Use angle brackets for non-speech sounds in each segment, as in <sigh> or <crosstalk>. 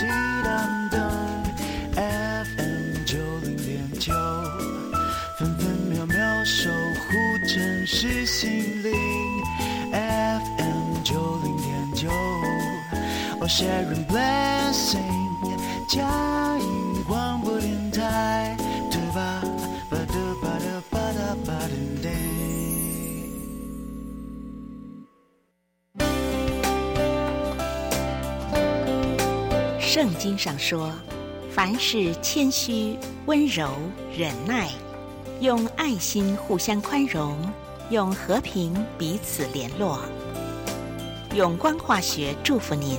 滴当当，FM 九零点九，分分秒秒守护城市心灵，FM 九零点九，我 Sharing Blessing 圣经上说，凡事谦虚、温柔、忍耐，用爱心互相宽容，用和平彼此联络。永光化学祝福您。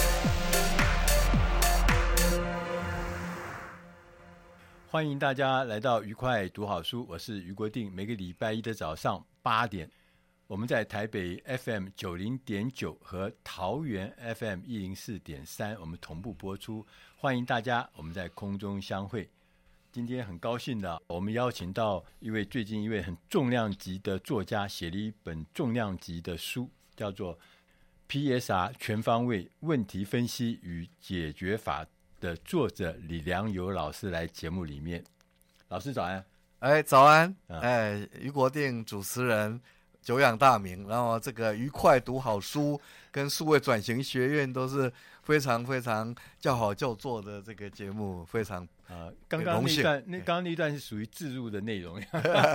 欢迎大家来到愉快读好书，我是俞国定。每个礼拜一的早上八点，我们在台北 FM 九零点九和桃园 FM 一零四点三，我们同步播出。欢迎大家，我们在空中相会。今天很高兴的，我们邀请到一位最近一位很重量级的作家，写了一本重量级的书，叫做《PSR 全方位问题分析与解决法》。的作者李良友老师来节目里面，老师早安，哎早安，哎于国定主持人久仰大名，然后这个愉快读好书跟数位转型学院都是非常非常叫好叫座的这个节目，非常啊，刚刚那段那刚刚那段是属于自入的内容，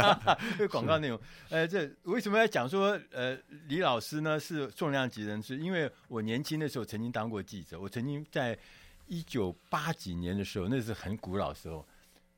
<laughs> 广告内容，呃，这为什么要讲说呃李老师呢是重量级人士？因为我年轻的时候曾经当过记者，我曾经在。一九八几年的时候，那是很古老时候，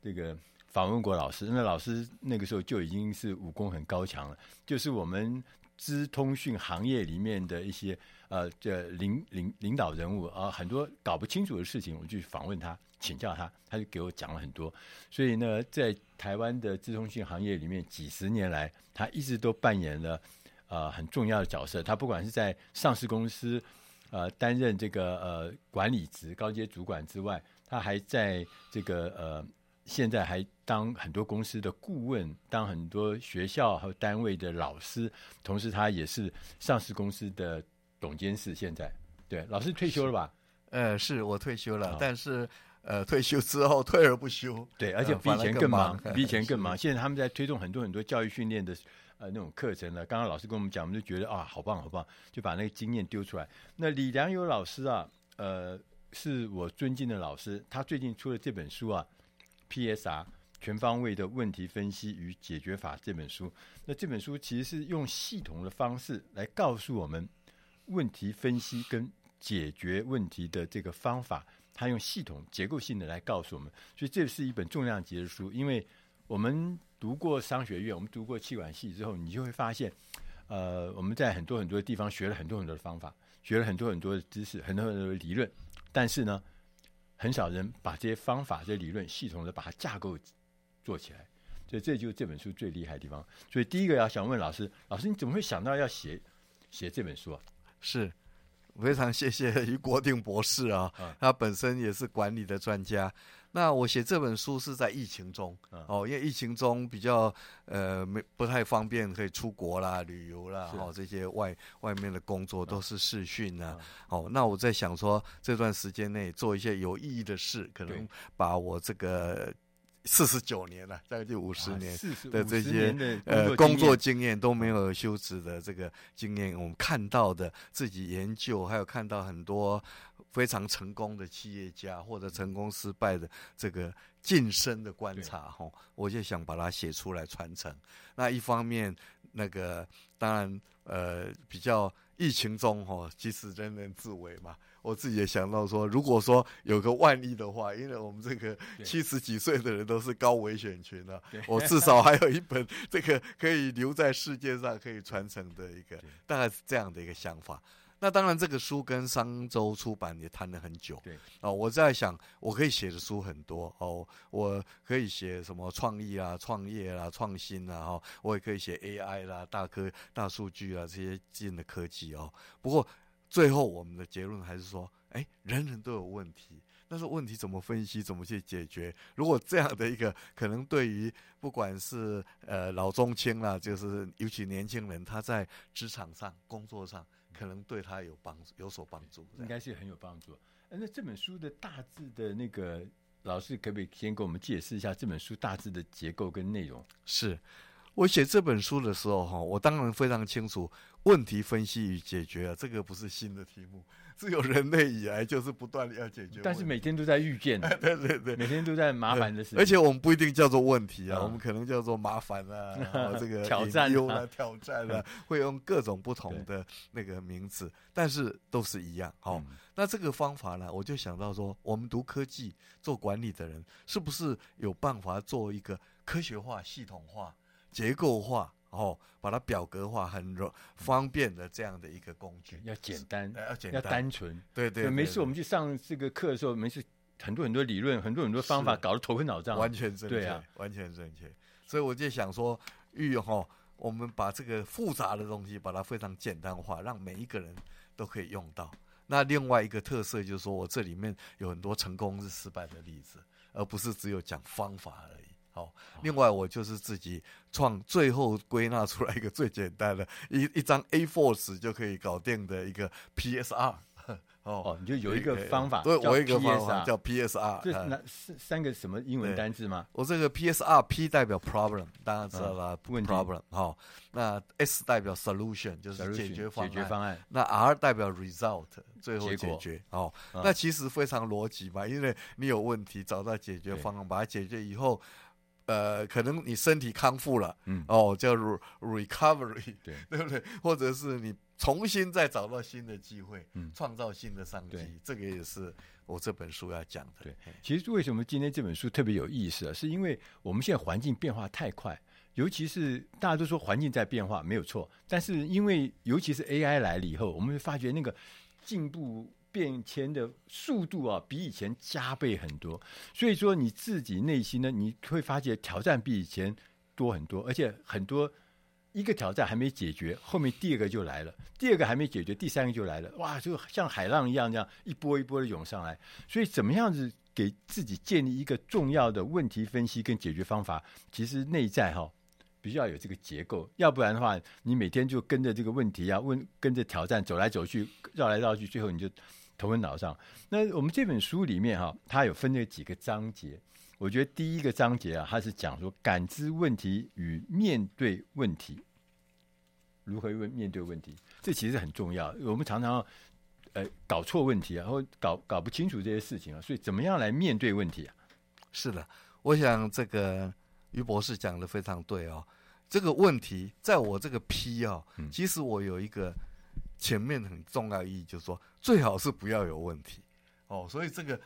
这个访问过老师。那老师那个时候就已经是武功很高强了，就是我们资通讯行业里面的一些呃这领领领导人物啊，很多搞不清楚的事情，我就去访问他，请教他，他就给我讲了很多。所以呢，在台湾的资通讯行业里面，几十年来，他一直都扮演了呃很重要的角色。他不管是在上市公司。呃，担任这个呃管理职、高阶主管之外，他还在这个呃，现在还当很多公司的顾问，当很多学校和单位的老师，同时他也是上市公司的总监事。现在，对，老师退休了吧？呃，是我退休了，哦、但是呃，退休之后退而不休，对，而且比以前更忙，呃、比以前更忙。现在他们在推动很多很多教育训练的。呃，那种课程呢，刚刚老师跟我们讲，我们就觉得啊，好棒好棒，就把那个经验丢出来。那李良友老师啊，呃，是我尊敬的老师，他最近出了这本书啊，《PSR 全方位的问题分析与解决法》这本书。那这本书其实是用系统的方式来告诉我们问题分析跟解决问题的这个方法，他用系统结构性的来告诉我们，所以这是一本重量级的书，因为我们。读过商学院，我们读过气管系之后，你就会发现，呃，我们在很多很多的地方学了很多很多的方法，学了很多很多的知识，很多很多的理论，但是呢，很少人把这些方法、这些理论系统的把它架构做起来，所以这就是这本书最厉害的地方。所以第一个要想问老师，老师你怎么会想到要写写这本书啊？是非常谢谢于国定博士啊，他本身也是管理的专家。那我写这本书是在疫情中哦，因为疫情中比较呃没不太方便可以出国啦、旅游啦，哦这些外外面的工作都是视讯啊。哦，那我在想说这段时间内做一些有意义的事，可能把我这个。四十九年了，将近五十年的这些呃工作经验都没有休止的这个经验，我们看到的自己研究，还有看到很多非常成功的企业家或者成功失败的这个晋升的观察哈，我就想把它写出来传承。那一方面，那个当然呃比较疫情中哈，其实人人自危嘛。我自己也想到说，如果说有个万一的话，因为我们这个七十几岁的人都是高危险群了，我至少还有一本这个可以留在世界上可以传承的一个，大概是这样的一个想法。那当然，这个书跟商周出版也谈了很久。对，哦，我在想，我可以写的书很多哦，我可以写什么创意啊、创业啊、创新啊，哈，我也可以写 AI 啦、大科、大数据啊这些新的科技哦。不过。最后，我们的结论还是说，哎，人人都有问题，但是问题怎么分析，怎么去解决？如果这样的一个可能，对于不管是呃老中青啦，就是尤其年轻人，他在职场上、工作上，可能对他有帮助，有所帮助，应该是很有帮助。那这本书的大致的那个老师，可不可以先给我们解释一下这本书大致的结构跟内容？是。我写这本书的时候，哈，我当然非常清楚问题分析与解决啊，这个不是新的题目，自有人类以来就是不断的要解决。但是每天都在遇见，<laughs> 对对对，每天都在麻烦的事情。而且我们不一定叫做问题啊，我们可能叫做麻烦啊，<laughs> 这个挑战啊，挑战啊，<laughs> 会用各种不同的那个名字，但是都是一样。好，那这个方法呢，我就想到说，我们读科技做管理的人，是不是有办法做一个科学化、系统化？结构化，哦，把它表格化，很容方便的这样的一个工具，要简单，要简单，要单纯，对对，对。每次我们去上这个课的时候，没事很多很多理论，很多很多方法，搞得头昏脑胀。完全正确，对啊，完全正确。所以我就想说，玉哈，我们把这个复杂的东西，把它非常简单化，让每一个人都可以用到。那另外一个特色就是说，我这里面有很多成功是失败的例子，而不是只有讲方法而已。哦，另外我就是自己创，最后归纳出来一个最简单的一一张 A4 纸就可以搞定的一个 PSR。<laughs> 哦，哦，你就有一个方法，对，我有一个方法叫 PSR。这那是三个什么英文单字吗？我这个 PSR，P 代表 problem，大家知道了，problem。好，那 S 代表 solution，就是解决方案。解决方案。那 R 代表 result，最后解决。哦，那其实非常逻辑嘛，因为你有问题，找到解决方案，把它解决以后。呃，可能你身体康复了，嗯，哦，叫 recovery，<laughs> 对，<laughs> 对不对？或者是你重新再找到新的机会，嗯，创造新的商机，这个也是我这本书要讲的。对，其实为什么今天这本书特别有意思啊？是因为我们现在环境变化太快，尤其是大家都说环境在变化，没有错，但是因为尤其是 AI 来了以后，我们会发觉那个进步。变迁的速度啊，比以前加倍很多，所以说你自己内心呢，你会发觉挑战比以前多很多，而且很多一个挑战还没解决，后面第二个就来了，第二个还没解决，第三个就来了，哇，就像海浪一样，这样一波一波的涌上来。所以怎么样子给自己建立一个重要的问题分析跟解决方法，其实内在哈。比较有这个结构，要不然的话，你每天就跟着这个问题啊，问跟着挑战走来走去，绕来绕去，最后你就头昏脑胀。那我们这本书里面哈、啊，它有分这几个章节。我觉得第一个章节啊，它是讲说感知问题与面对问题，如何问面对问题，这其实很重要。我们常常呃搞错问题啊，或搞搞不清楚这些事情啊，所以怎么样来面对问题啊？是的，我想这个。于博士讲的非常对哦，这个问题在我这个 P 啊、哦，其实我有一个前面很重要意义，就是说最好是不要有问题。哦，所以这个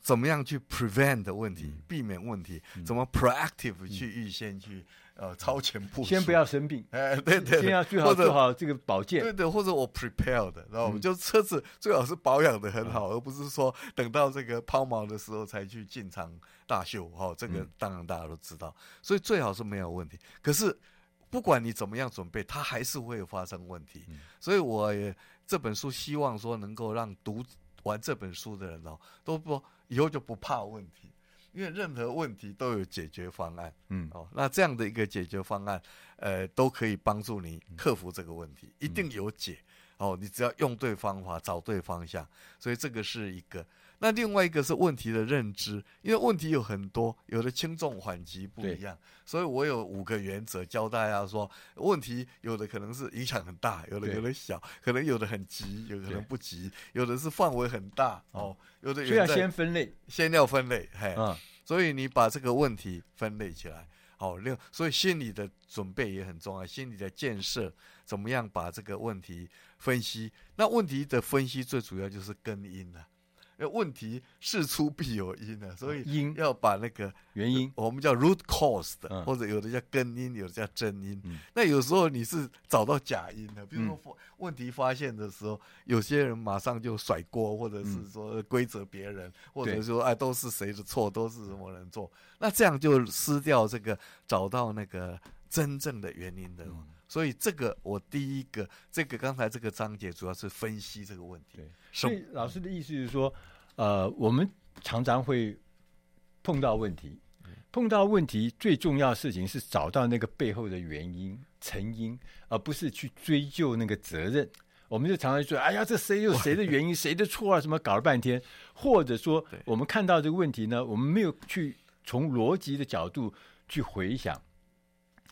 怎么样去 prevent 的问题，避免问题，怎么 proactive 去预先去。呃，超前部署，先不要生病，<laughs> 哎，对对，先要最好做好这个保健，对对，或者我 prepare 的然后我们就车子最好是保养的很好，而不是说等到这个抛锚的时候才去进场大修，哈，这个当然大家都知道，所以最好是没有问题。可是不管你怎么样准备，它还是会发生问题。嗯、所以我也这本书希望说能够让读完这本书的人哦，都不以后就不怕问题，因为任何问题都有解决方案。嗯，哦，那这样的一个解决方案，呃，都可以帮助你克服这个问题，一定有解。哦，你只要用对方法，找对方向，所以这个是一个。那另外一个是问题的认知，因为问题有很多，有的轻重缓急不一样，所以我有五个原则教大家说，问题有的可能是影响很大，有的有的小，可能有的很急，有的可能不急，有的是范围很大哦，有的。所以要先分类，先要分类，嘿，嗯，所以你把这个问题分类起来，好，另所以心理的准备也很重要，心理的建设，怎么样把这个问题分析？那问题的分析最主要就是根因了。问题事出必有因啊，所以因。要把那个原因，我们叫 root cause 的，或者有的叫根因，有的叫真因。那有时候你是找到假因的，比如说问题发现的时候，有些人马上就甩锅，或者是说归责别人，或者说哎都是谁的错，都是什么人做，那这样就失掉这个找到那个真正的原因的。所以这个我第一个，这个刚才这个章节主要是分析这个问题。对，所以老师的意思是说，呃，我们常常会碰到问题，碰到问题最重要的事情是找到那个背后的原因、成因，而不是去追究那个责任。我们就常常说，哎呀，这谁有谁的原因，<laughs> 谁的错啊？什么搞了半天，或者说我们看到这个问题呢，我们没有去从逻辑的角度去回想、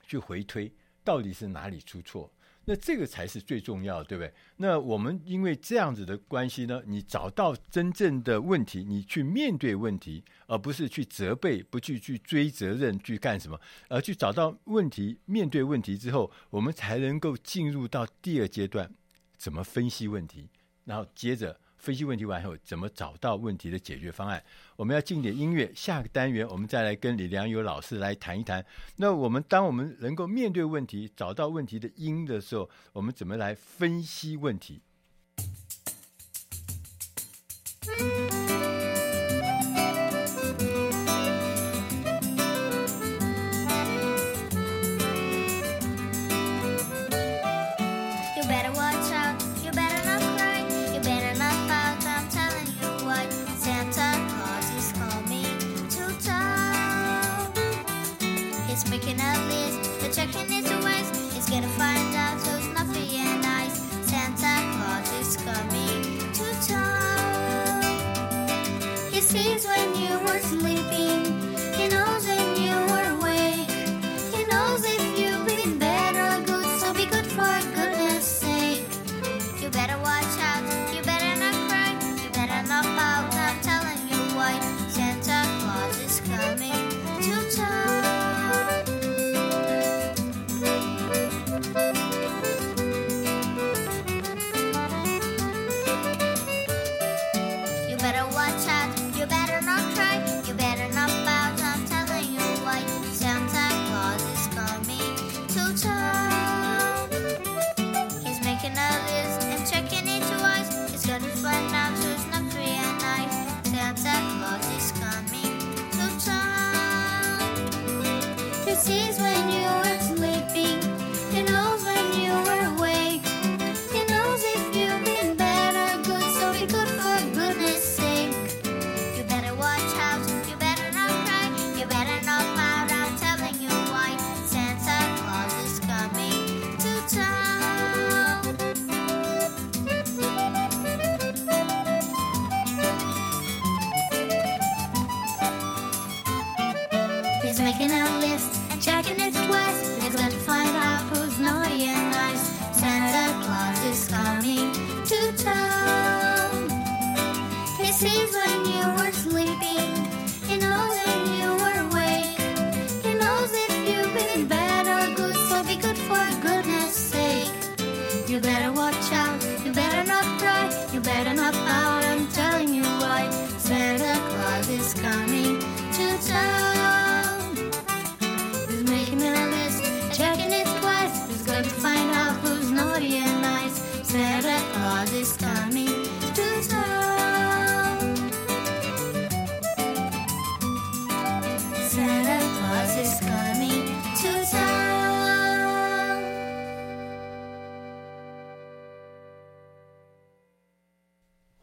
去回推。到底是哪里出错？那这个才是最重要的，对不对？那我们因为这样子的关系呢，你找到真正的问题，你去面对问题，而不是去责备，不去去追责任，去干什么？而去找到问题，面对问题之后，我们才能够进入到第二阶段，怎么分析问题，然后接着。分析问题完后，怎么找到问题的解决方案？我们要进点音乐，下个单元我们再来跟李良友老师来谈一谈。那我们当我们能够面对问题，找到问题的因的时候，我们怎么来分析问题？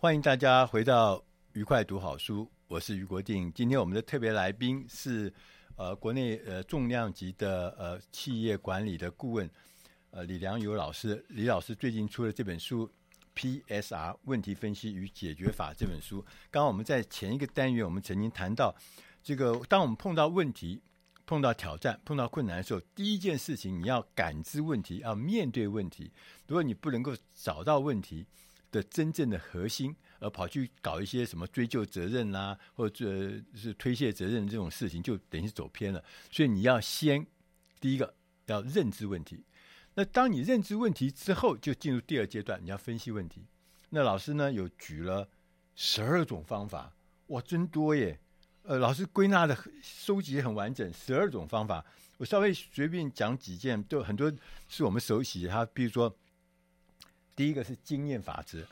欢迎大家回到愉快读好书，我是于国定。今天我们的特别来宾是呃国内呃重量级的呃企业管理的顾问呃李良友老师。李老师最近出了这本书《PSR 问题分析与解决法》这本书。刚刚我们在前一个单元我们曾经谈到，这个当我们碰到问题。碰到挑战、碰到困难的时候，第一件事情你要感知问题，要面对问题。如果你不能够找到问题的真正的核心，而跑去搞一些什么追究责任啦、或者是推卸责任这种事情，就等于走偏了。所以你要先第一个要认知问题。那当你认知问题之后，就进入第二阶段，你要分析问题。那老师呢，有举了十二种方法，哇，真多耶！呃，老师归纳的收集很完整，十二种方法，我稍微随便讲几件，就很多是我们熟悉。他比如说，第一个是经验法则，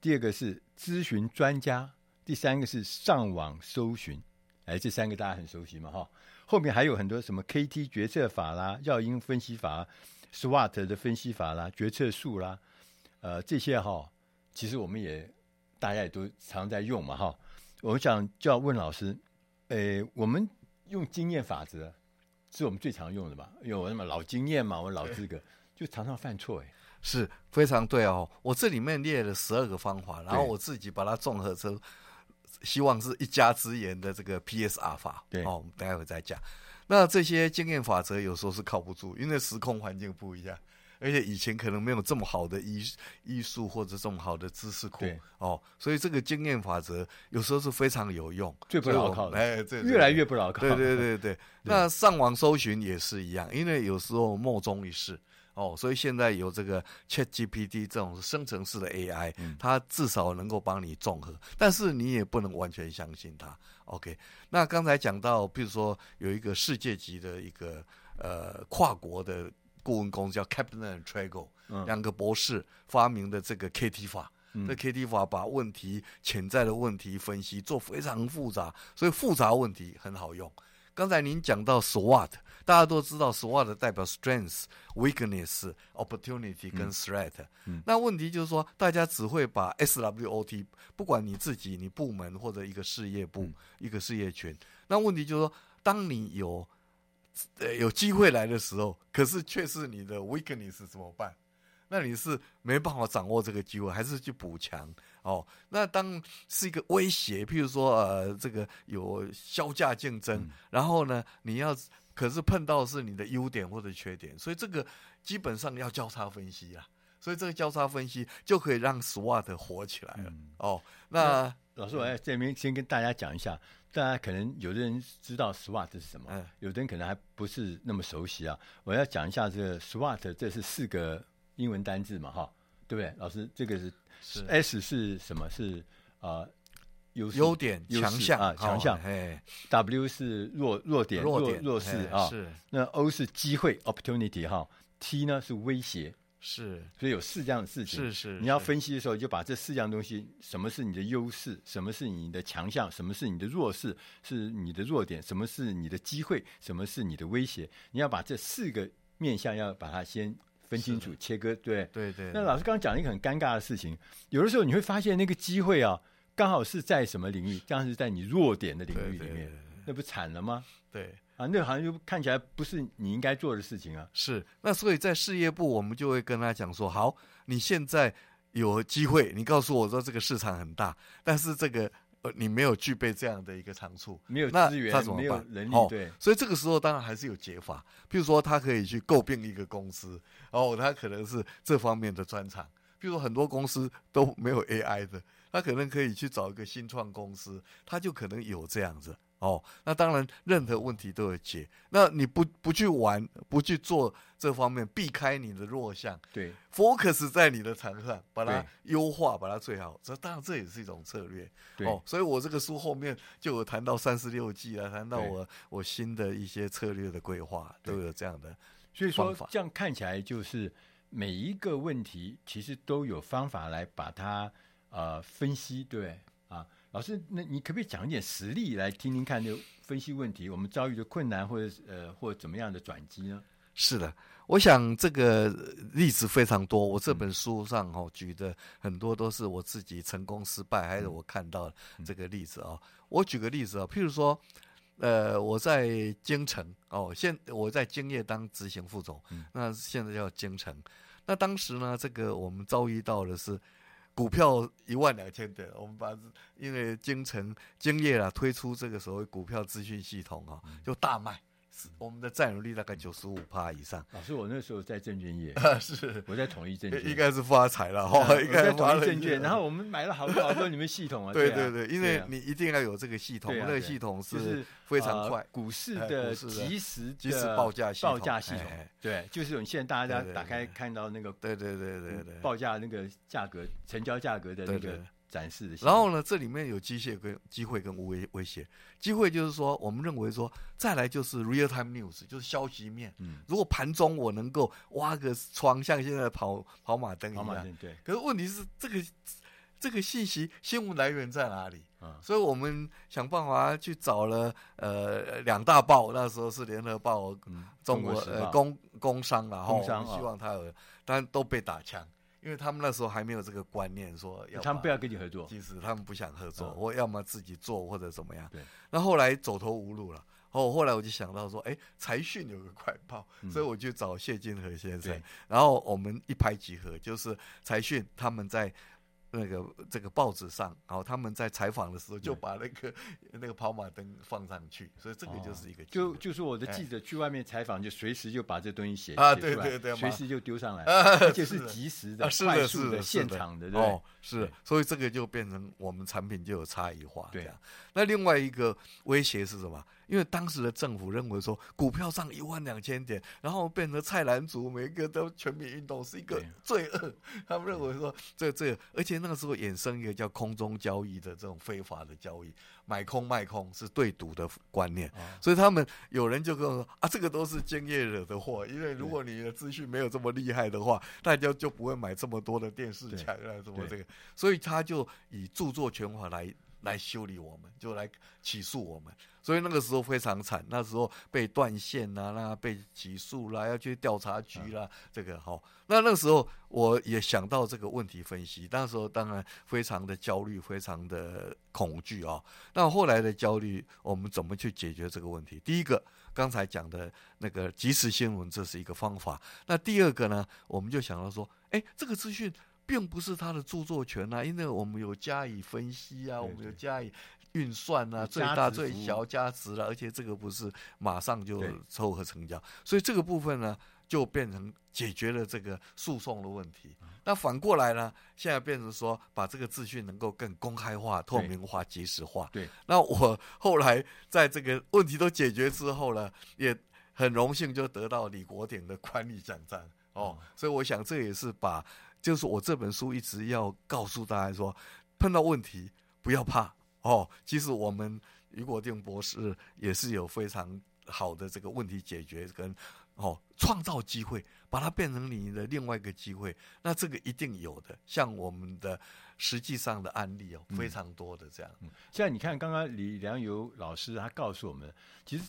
第二个是咨询专家，第三个是上网搜寻，哎，这三个大家很熟悉嘛，哈。后面还有很多什么 KT 决策法啦、要因分析法、SWOT 的分析法啦、决策树啦，呃，这些哈，其实我们也大家也都常在用嘛，哈。我想就要问老师。诶，我们用经验法则是我们最常用的吧？因为我什么老经验嘛，我老资格就常常犯错，诶，是非常对哦。我这里面列了十二个方法，然后我自己把它综合成，希望是一家之言的这个 PSR 法。对，哦，我们待会再讲。那这些经验法则有时候是靠不住，因为时空环境不一样。而且以前可能没有这么好的医医术或者这么好的知识库哦，所以这个经验法则有时候是非常有用，最不牢靠的，哎，这越来越不牢靠。对对对 <laughs> 对，那上网搜寻也是一样，因为有时候莫衷一是哦，所以现在有这个 ChatGPT 这种生成式的 AI，它至少能够帮你综合，但是你也不能完全相信它。OK，那刚才讲到，比如说有一个世界级的一个呃跨国的。顾问公司叫 Kaplan and Trego，两个博士发明的这个 KT 法，嗯、这 KT 法把问题潜在的问题分析做非常复杂，所以复杂问题很好用。刚才您讲到 SWOT，大家都知道 SWOT 代表 Strength、Weakness、Opportunity 跟 Threat。嗯嗯、那问题就是说，大家只会把 SWOT，不管你自己、你部门或者一个事业部、嗯、一个事业群，那问题就是说，当你有呃，有机会来的时候，可是却是你的 weakness 怎么办？那你是没办法掌握这个机会，还是去补强？哦，那当是一个威胁，譬如说呃，这个有销价竞争，嗯、然后呢，你要可是碰到是你的优点或者缺点，所以这个基本上要交叉分析啊。所以这个交叉分析就可以让 SWOT 火起来了。嗯、哦，那、嗯、老师，我在这边先跟大家讲一下。大家可能有的人知道 SWOT 是什么，嗯、有的人可能还不是那么熟悉啊。我要讲一下这个 SWOT，这是四个英文单字嘛，哈，对不对？老师，这个是，是 S 是什么？是啊，优、呃、优点、强项啊，强项。哎，W 是弱弱点、弱弱势啊。是。那 O 是机会 （opportunity） 哈，T 呢是威胁。是，所以有四样的事情。是是，你要分析的时候，就把这四样东西：什么是你的优势，什么是你的强项，什么是你的弱势，是你的弱点，什么是你的机会，什么是你的威胁。你要把这四个面向要把它先分清楚、切割。对对对。那老师刚刚讲一个很尴尬的事情，有的时候你会发现那个机会啊，刚好是在什么领域？刚好是在你弱点的领域里面，那不惨了吗？对。啊，那好像就看起来不是你应该做的事情啊。是，那所以在事业部，我们就会跟他讲说：好，你现在有机会，你告诉我说这个市场很大，但是这个呃你没有具备这样的一个长处，没有资源，他怎么办？没有能力，哦、对。所以这个时候当然还是有解法，譬如说他可以去诟病一个公司，哦，他可能是这方面的专长。譬如说很多公司都没有 AI 的，他可能可以去找一个新创公司，他就可能有这样子。哦，那当然，任何问题都有解。那你不不去玩，不去做这方面，避开你的弱项，对，focus 在你的长项，把它优化，把它最好。这当然这也是一种策略。哦，所以我这个书后面就有谈到三十六计啊，谈到我我新的一些策略的规划，都有这样的。所以说，这样看起来就是每一个问题其实都有方法来把它呃分析，对啊。老师，那你可不可以讲一点实例来听听看？就分析问题，我们遭遇的困难或者呃或者怎么样的转机呢？是的。我想这个例子非常多，我这本书上哦举的很多都是我自己成功失败，还是我看到这个例子啊。我举个例子啊，譬如说，呃，我在京城哦，现我在京业当执行副总，那现在叫京城。那当时呢，这个我们遭遇到的是股票一万两千点，我们把因为京城京业啊推出这个所谓股票资讯系统啊，就大卖。我们的占有率大概九十五趴以上。老师，我那时候在证券业，是 <laughs> 我在统一证券，应该是发财了哈。我在统一证券，然后我们买了好多好多你们系统啊。对对对，因为你一定要有这个系统，那个系统是非常快，股市的及时及时报价系统报价系统。对，就是你现在大家打开看到那个，对对对对对，报价那个价格、成交价格的那个。展示的，然后呢，这里面有机械跟机会跟威威胁。机会就是说，我们认为说，再来就是 real time news，就是消息面。嗯，如果盘中我能够挖个窗，像现在跑跑马灯一样，对。可是问题是，这个这个信息新闻来源在哪里？啊，所以我们想办法去找了呃两大报，那时候是联合报、中国呃工工商然后希望他有，但都被打枪。因为他们那时候还没有这个观念，说要他们不要跟你合作，其实他们不想合作，我、嗯、要么自己做或者怎么样。对，那后来走投无路了，哦，后来我就想到说，哎，财讯有个快报，嗯、所以我就找谢金河先生，然后我们一拍即合，就是财讯他们在。那个这个报纸上，然后他们在采访的时候就把那个那个跑马灯放上去，所以这个就是一个就就是我的记者去外面采访，就随时就把这东西写啊，对对对，随时就丢上来，<laughs> 而且是及时的、快速的、现场的，哦，是，所以这个就变成我们产品就有差异化。对啊，那另外一个威胁是什么？因为当时的政府认为说股票上一万两千点，然后变成菜篮族，每个都全民运动是一个罪恶。他们认为说这这，而且那个时候衍生一个叫空中交易的这种非法的交易，买空卖空是对赌的观念。所以他们有人就跟我说啊，这个都是经验惹的祸。因为如果你的资讯没有这么厉害的话，大家就不会买这么多的电视墙啊什么这个。所以他就以著作权法来来修理我们，就来起诉我们。所以那个时候非常惨，那时候被断线啦、啊，那被起诉啦，要去调查局啦，这个好。那那个时候我也想到这个问题分析，那时候当然非常的焦虑，非常的恐惧啊。那后来的焦虑，我们怎么去解决这个问题？第一个，刚才讲的那个即时新闻，这是一个方法。那第二个呢，我们就想到说，哎，这个资讯并不是他的著作权啊，因为我们有加以分析啊，我们有加以。运算啊，最大最小加值了，而且这个不是马上就凑合成交，所以这个部分呢，就变成解决了这个诉讼的问题。那反过来呢，现在变成说把这个资讯能够更公开化、透明化、及时化。对，那我后来在这个问题都解决之后呢，也很荣幸就得到李国鼎的管理奖章哦。所以我想这也是把，就是我这本书一直要告诉大家说，碰到问题不要怕。哦，其实我们俞国定博士也是有非常好的这个问题解决跟哦创造机会，把它变成你的另外一个机会，那这个一定有的。像我们的实际上的案例哦，非常多的这样。嗯，像你看刚刚李良友老师他告诉我们，其实。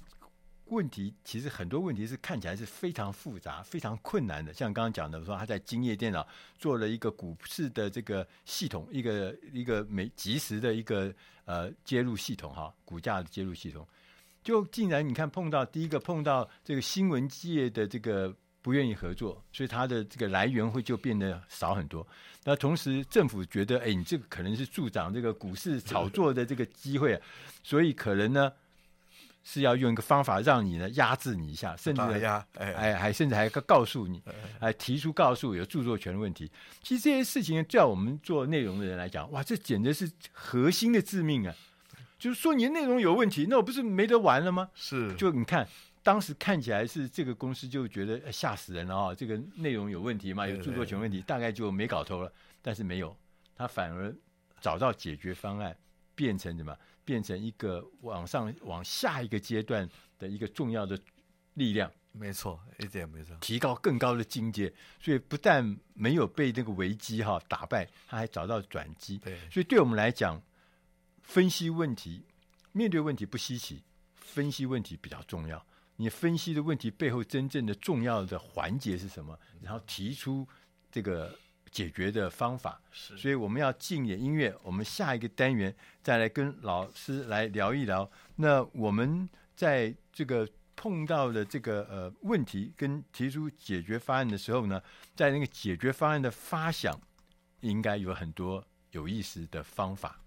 问题其实很多问题是看起来是非常复杂、非常困难的。像刚刚讲的说，他在京业电脑做了一个股市的这个系统，一个一个每及时的一个呃接入系统哈，股价的接入系统，就竟然你看碰到第一个碰到这个新闻界的这个不愿意合作，所以它的这个来源会就变得少很多。那同时政府觉得，哎，你这个可能是助长这个股市炒作的这个机会，所以可能呢。是要用一个方法让你呢压制你一下，甚至压哎哎还甚至还告诉你，哎提出告诉有著作权的问题。其实这些事情，对我们做内容的人来讲，哇，这简直是核心的致命啊！就是说你的内容有问题，那我不是没得玩了吗？是，就你看当时看起来是这个公司就觉得吓死人了啊，这个内容有问题嘛，有著作权问题，大概就没搞头了。但是没有，他反而找到解决方案，变成什么？变成一个往上往下一个阶段的一个重要的力量，没错，一点没错，提高更高的境界。所以不但没有被那个危机哈打败，他还找到转机。对，所以对我们来讲，分析问题、面对问题不稀奇，分析问题比较重要。你分析的问题背后真正的重要的环节是什么，然后提出这个解决的方法。是，所以我们要进点音乐，我们下一个单元再来跟老师来聊一聊。那我们在这个碰到的这个呃问题跟提出解决方案的时候呢，在那个解决方案的发想，应该有很多有意思的方法。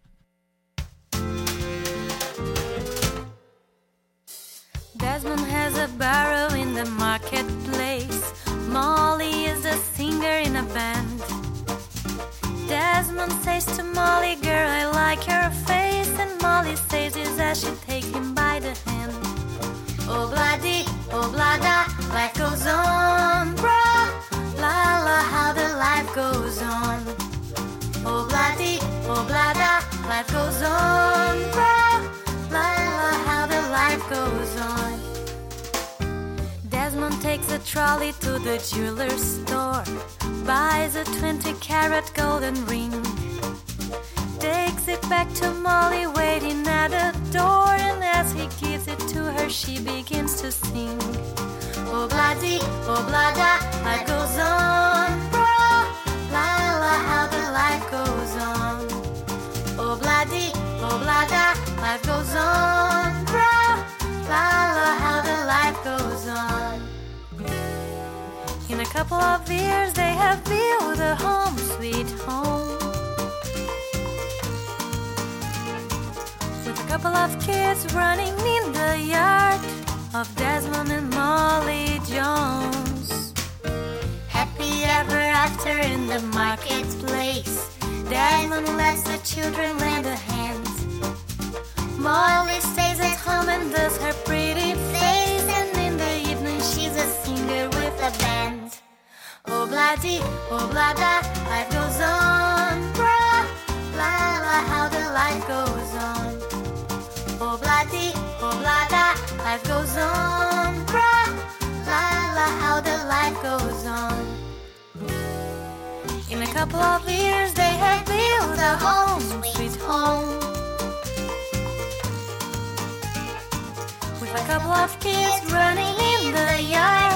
Desmond has a barrow in the marketplace. Molly is a singer in a band. Desmond says to Molly, Girl, I like your face. And Molly says this as she takes him by the hand. Oh, bloody, oh, blada, life goes on, brah. La la, how the life goes on. Oh, bloody, oh, blada, life goes on, brah. La la, how the life goes on. Desmond takes a trolley to the jeweler's store, buys a 20 carat golden ring, takes it back to Molly waiting at the door, and as he gives it to her, she begins to sing. Oh, bloody, oh, life goes on, bro. La la, how the life goes on. Oh, bloody, oh, blada, life goes on, bro. La la, how couple of years, they have built a home, sweet home. With a couple of kids running in the yard of Desmond and Molly Jones. Happy ever after in the marketplace. Desmond lets the children lend a hand. Molly stays at home and does her pretty Oh, bloody, oh, blada, life goes on, brah. La, la, how the life goes on. Oh, bloody, oh, blada, life goes on, brah. La, la, how the life goes on. In a couple of years, they have built a home, sweet home. With a couple of kids running in the yard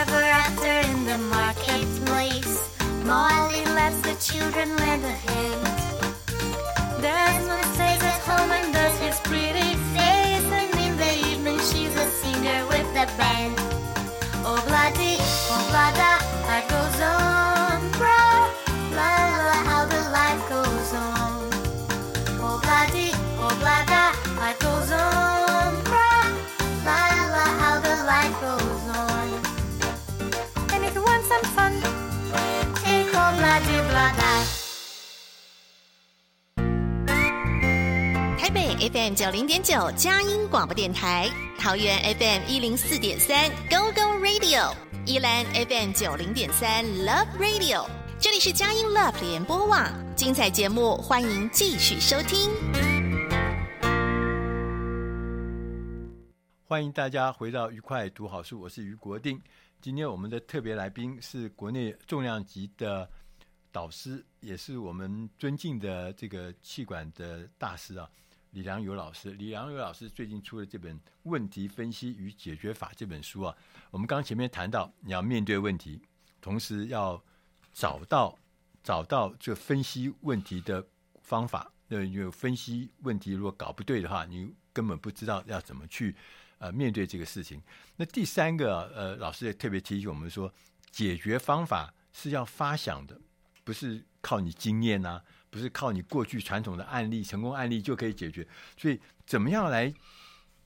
ever after in the marketplace. Molly lets the children lend a hand. Desmond stays at home and does his pretty face. And in the evening, she's a singer with the band. Oh, bloody, oh, blada, life goes on, 台北 FM 九零点九佳音广播电台，桃园 FM 一零四点三 Go Go Radio，宜兰 FM 九零点三 Love Radio，这里是佳音 Love 联播网，精彩节目欢迎继续收听。欢迎大家回到愉快读好书，我是于国定。今天我们的特别来宾是国内重量级的导师，也是我们尊敬的这个气管的大师啊。李良友老师，李良友老师最近出了这本《问题分析与解决法》这本书啊。我们刚前面谈到，你要面对问题，同时要找到找到这分析问题的方法。那因为分析问题如果搞不对的话，你根本不知道要怎么去呃面对这个事情。那第三个呃，老师也特别提醒我们说，解决方法是要发想的，不是靠你经验啊。不是靠你过去传统的案例、成功案例就可以解决，所以怎么样来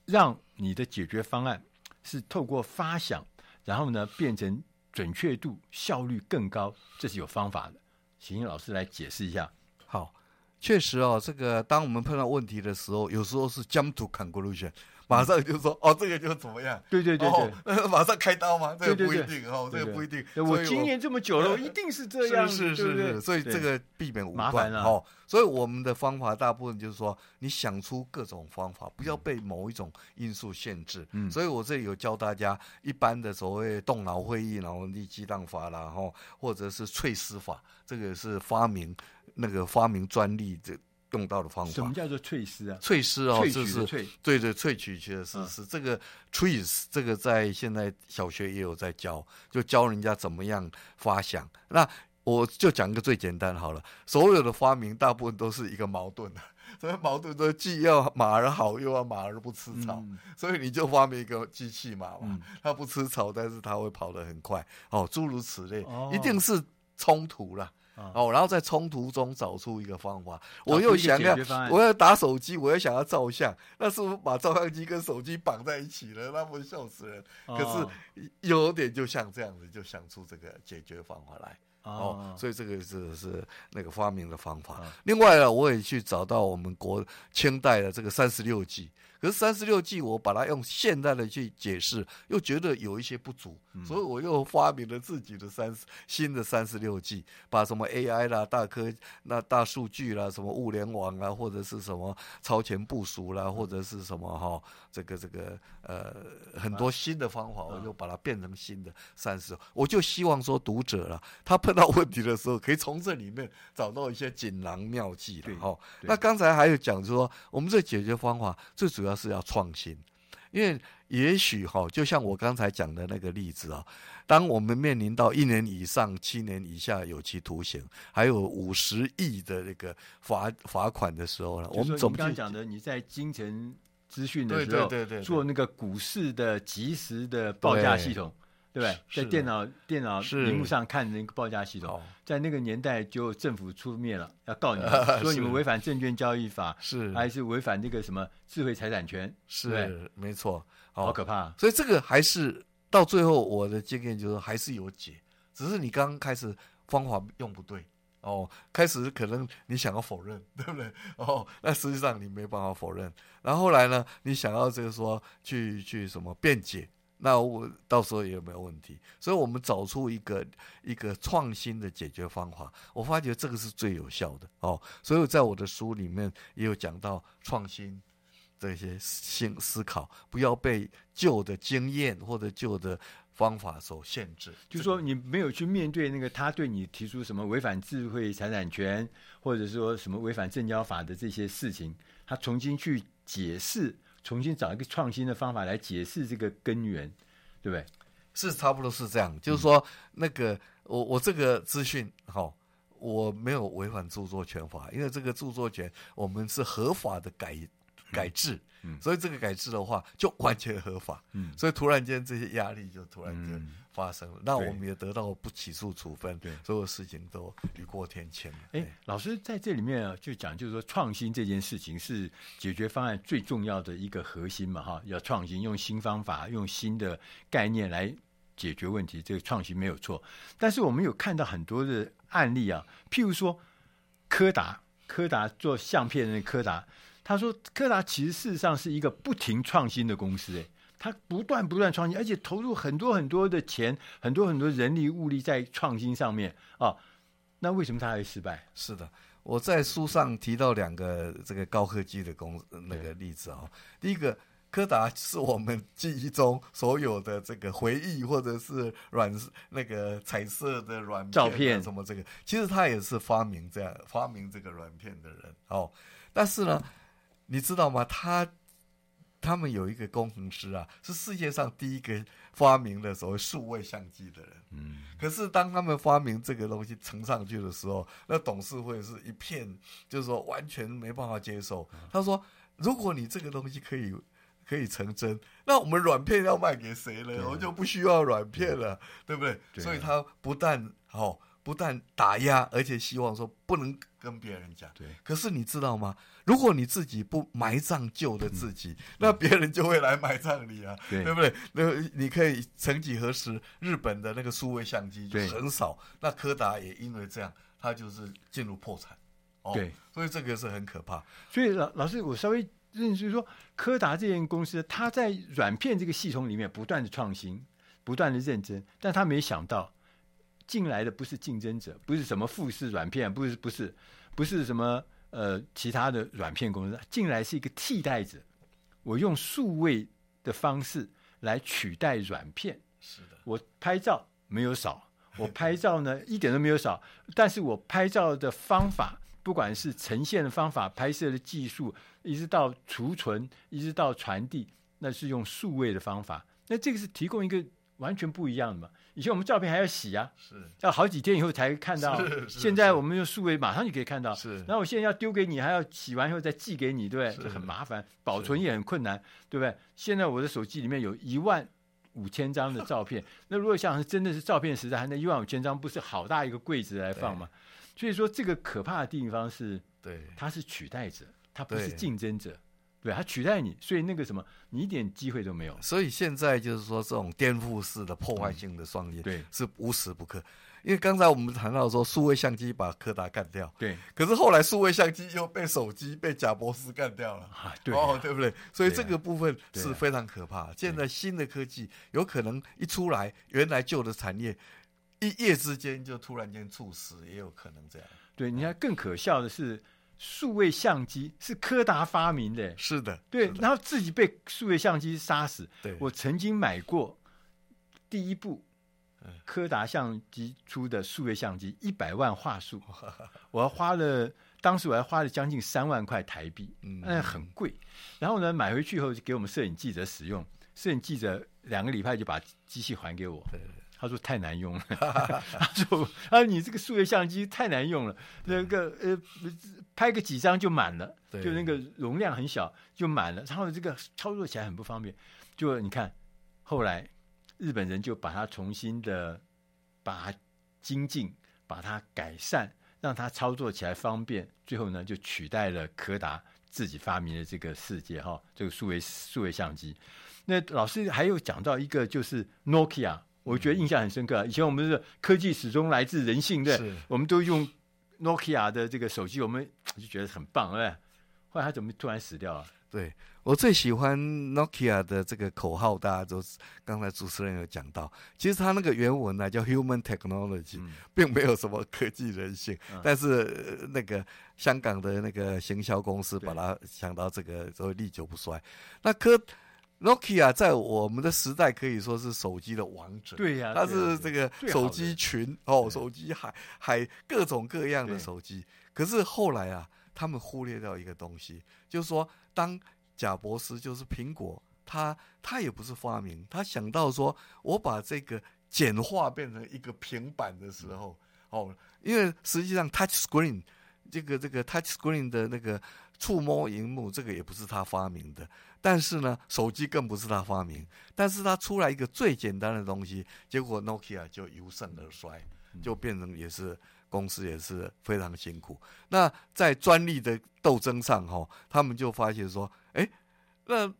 让你的解决方案是透过发想，然后呢变成准确度、效率更高，这是有方法的。请老师来解释一下。好，确实哦，这个当我们碰到问题的时候，有时候是 jump to conclusion。<laughs> 马上就说哦，这个就怎么样？对对对对，<laughs> 马上开刀吗？这个不一定哦，这个不一定。我经验这么久了，一定是这样。是是是，所以这个避免无关哦。所以我们的方法大部分就是说，你想出各种方法，不要被某一种因素限制。嗯，所以我这里有教大家一般的所谓动脑会议，然后立激荡法啦，哈，或者是翠丝法，这个是发明那个发明专利的。用到的方法。什么叫做萃丝啊？萃丝哦，这是萃。对对，萃取其实是是。这个 trees，这个在现在小学也有在教，就教人家怎么样发想。那我就讲一个最简单好了，所有的发明大部分都是一个矛盾的，<laughs> 所以矛盾都既要马儿好，又要马儿不吃草，嗯、所以你就发明一个机器马嘛，嗯、它不吃草，但是它会跑得很快，哦，诸如此类，哦、一定是冲突了。哦，然后在冲突中找出一个方法。我又想要，我要打手机，我又想要照相，那是不是把照相机跟手机绑在一起了？那不笑死人。可是有点就像这样子，就想出这个解决方法来。哦，所以这个是是那个发明的方法。另外呢，我也去找到我们国清代的这个三十六计。可是三十六计，我把它用现代的去解释，又觉得有一些不足，嗯、所以我又发明了自己的三新的三十六计，把什么 AI 啦、大科、那大数据啦、什么物联网啦，或者是什么超前部署啦，或者是什么哈、哦，这个这个呃很多新的方法，我就把它变成新的三十。我就希望说读者啦，他碰到问题的时候，可以从这里面找到一些锦囊妙计的哈。那刚才还有讲说，我们这解决方法最主要。主要是要创新，因为也许哈，就像我刚才讲的那个例子啊，当我们面临到一年以上、七年以下有期徒刑，还有五十亿的那个罚罚款的时候呢，我们总刚讲的，你在京城资讯的时候，对对对，做那个股市的及时的报价系统。对，在电脑电脑屏幕上看那个报价系统，在那个年代就政府出面了，要告你们，<laughs> 说你们违反证券交易法，是还是违反那个什么智慧财产权？是没错，好可怕。所以这个还是到最后，我的经验就是还是有解，只是你刚刚开始方法用不对哦，开始可能你想要否认，<laughs> 对不对？哦，那实际上你没办法否认。然后后来呢，你想要这个说去去什么辩解？那我到时候也没有问题，所以我们找出一个一个创新的解决方法，我发觉这个是最有效的哦。所以在我的书里面也有讲到创新这些新思考，不要被旧的经验或者旧的方法所限制。就是说，你没有去面对那个他对你提出什么违反智慧财产权，或者说什么违反证交法的这些事情，他重新去解释。重新找一个创新的方法来解释这个根源，对不对？是差不多是这样。嗯、就是说，那个我我这个资讯哈，我没有违反著作权法，因为这个著作权我们是合法的改改制，嗯，所以这个改制的话就完全合法，嗯，所以突然间这些压力就突然间。嗯发生了，那我们也得到不起诉处分，对，所有事情都雨过天晴。哎，老师在这里面啊，就讲就是说，创新这件事情是解决方案最重要的一个核心嘛，哈，要创新，用新方法，用新的概念来解决问题，这个创新没有错。但是我们有看到很多的案例啊，譬如说柯达，柯达做相片的那柯达，他说柯达其实事实上是一个不停创新的公司，哎。他不断不断创新，而且投入很多很多的钱，很多很多人力物力在创新上面啊。那为什么他会失败？是的，我在书上提到两个这个高科技的公那个例子啊。对第一个，柯达是我们记忆中所有的这个回忆，或者是软那个彩色的软片照片什么这个，其实他也是发明这样发明这个软片的人哦。但是呢，嗯、你知道吗？他他们有一个工程师啊，是世界上第一个发明了所谓数位相机的人。嗯，可是当他们发明这个东西呈上去的时候，那董事会是一片，就是说完全没办法接受。他说：“如果你这个东西可以可以成真，那我们软片要卖给谁呢？我们就不需要软片了，对不对？”所以他不但好。不但打压，而且希望说不能跟别人讲。对。可是你知道吗？如果你自己不埋葬旧的自己，嗯、那别人就会来埋葬你啊，对，对不对？那你可以曾几何时，日本的那个数位相机就很少，那柯达也因为这样，他就是进入破产。哦、对。所以这个是很可怕。所以老老师，我稍微认识说，柯达这间公司，他在软片这个系统里面不断的创新，不断的认真，但他没想到。进来的不是竞争者，不是什么富士软片，不是不是不是什么呃其他的软片公司，进来是一个替代者。我用数位的方式来取代软片。是的，我拍照没有少，我拍照呢一点都没有少，但是我拍照的方法不管是呈现的方法、拍摄的技术，一直到储存，一直到传递，那是用数位的方法。那这个是提供一个完全不一样的嘛？以前我们照片还要洗啊，是要好几天以后才看到。现在我们用数位，马上就可以看到。是，然后我现在要丢给你，还要洗完以后再寄给你，对不对？这很麻烦，保存也很困难，对不对？现在我的手机里面有一万五千张的照片，那如果像是真的是照片时代，那一万五千张不是好大一个柜子来放吗？所以说，这个可怕的地方是，对，它是取代者，它不是竞争者。对，它取代你，所以那个什么，你一点机会都没有。所以现在就是说，这种颠覆式的破坏性的双击，对，是无时不刻。因为刚才我们谈到说，数位相机把柯达干掉，对。可是后来数位相机又被手机、被贾博士干掉了，啊，对，哦，对不对？所以这个部分是非常可怕。现在新的科技有可能一出来，原来旧的产业一夜之间就突然间猝死，也有可能这样。对，你看更可笑的是。数位相机是柯达发明的，是的，对，然后自己被数位相机杀死。对，我曾经买过第一部柯达相机出的数位相机，一百万画素，我还花了，当时我还花了将近三万块台币，嗯，很贵。然后呢，买回去以后就给我们摄影记者使用，摄影记者两个礼拜就把机器还给我。对。他说太难用了，<laughs> 他说啊，你这个数位相机太难用了，那个呃，拍个几张就满了，就那个容量很小就满了，然后这个操作起来很不方便。就你看，后来日本人就把它重新的把它精进，把它改善，让它操作起来方便，最后呢就取代了柯达自己发明的这个世界哈，这个数位数位相机。那老师还有讲到一个就是 Nokia。我觉得印象很深刻。以前我们是科技始终来自人性，对，我们都用 Nokia 的这个手机，我们就觉得很棒，对。后来他怎么突然死掉了？对，我最喜欢 Nokia 的这个口号，大家都刚才主持人有讲到，其实他那个原文呢叫 Human Technology，并没有什么科技人性，但是那个香港的那个行销公司把它想到这个，所以历久不衰。那科 Nokia 在我们的时代可以说是手机的王者，对呀、啊，它是这个手机群哦，手机海海各种各样的手机。可是后来啊，他们忽略掉一个东西，就是说，当贾博士就是苹果，他他也不是发明，他想到说我把这个简化变成一个平板的时候，哦，因为实际上 Touch Screen 这个这个 Touch Screen 的那个触摸荧幕，这个也不是他发明的。但是呢，手机更不是他发明，但是他出来一个最简单的东西，结果 Nokia 就由盛而衰，就变成也是公司也是非常辛苦。那在专利的斗争上，哈，他们就发现说，哎，那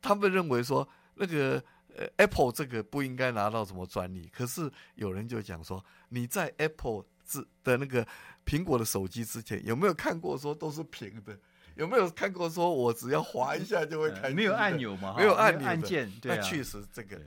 他们认为说，那个呃 Apple 这个不应该拿到什么专利，可是有人就讲说，你在 Apple 之的那个苹果的手机之前，有没有看过说都是平的？有没有看过说，我只要滑一下就会开？没有按钮吗？没有按按键。对，那确实这个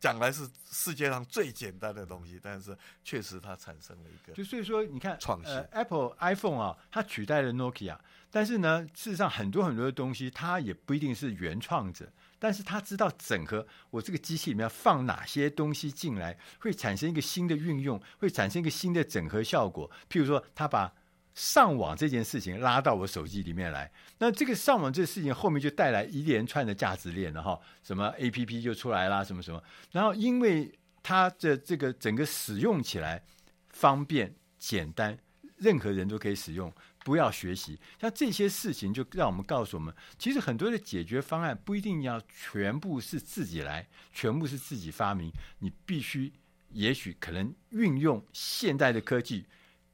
讲来是世界上最简单的东西，但是确实它产生了一个。就所以说，你看创新。呃，Apple iPhone 啊，它取代了 Nokia，但是呢，事实上很多很多的东西，它也不一定是原创者，但是他知道整合我这个机器里面放哪些东西进来，会产生一个新的运用，会产生一个新的整合效果。譬如说，他把上网这件事情拉到我手机里面来，那这个上网这个事情后面就带来一连串的价值链了哈，什么 APP 就出来啦，什么什么，然后因为它的这个整个使用起来方便简单，任何人都可以使用，不要学习，像这些事情就让我们告诉我们，其实很多的解决方案不一定要全部是自己来，全部是自己发明，你必须也许可能运用现代的科技，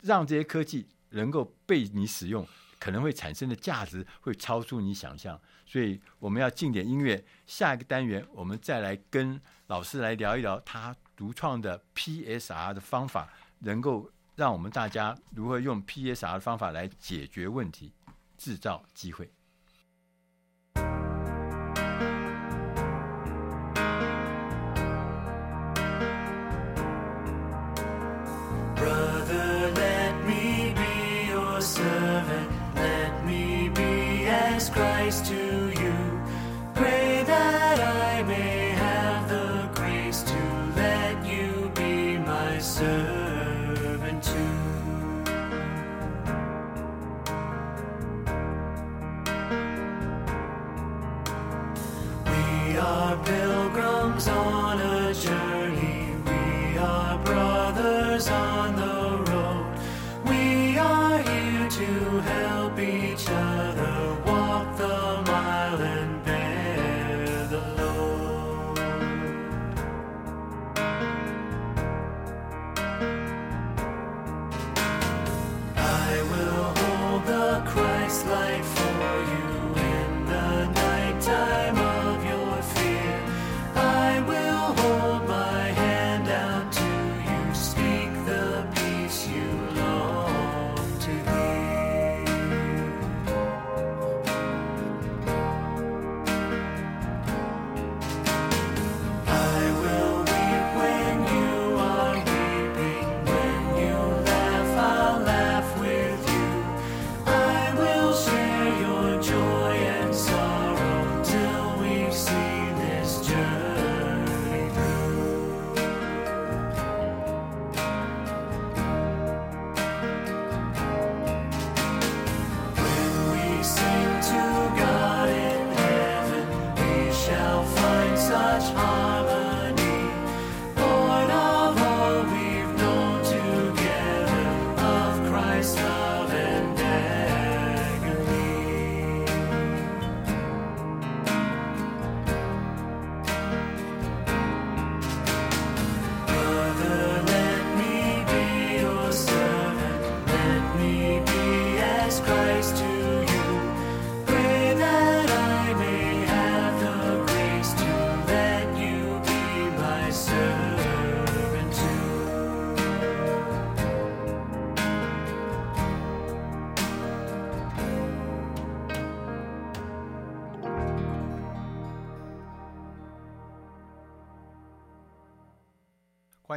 让这些科技。能够被你使用，可能会产生的价值会超出你想象，所以我们要进点音乐。下一个单元，我们再来跟老师来聊一聊他独创的 PSR 的方法，能够让我们大家如何用 PSR 的方法来解决问题，制造机会。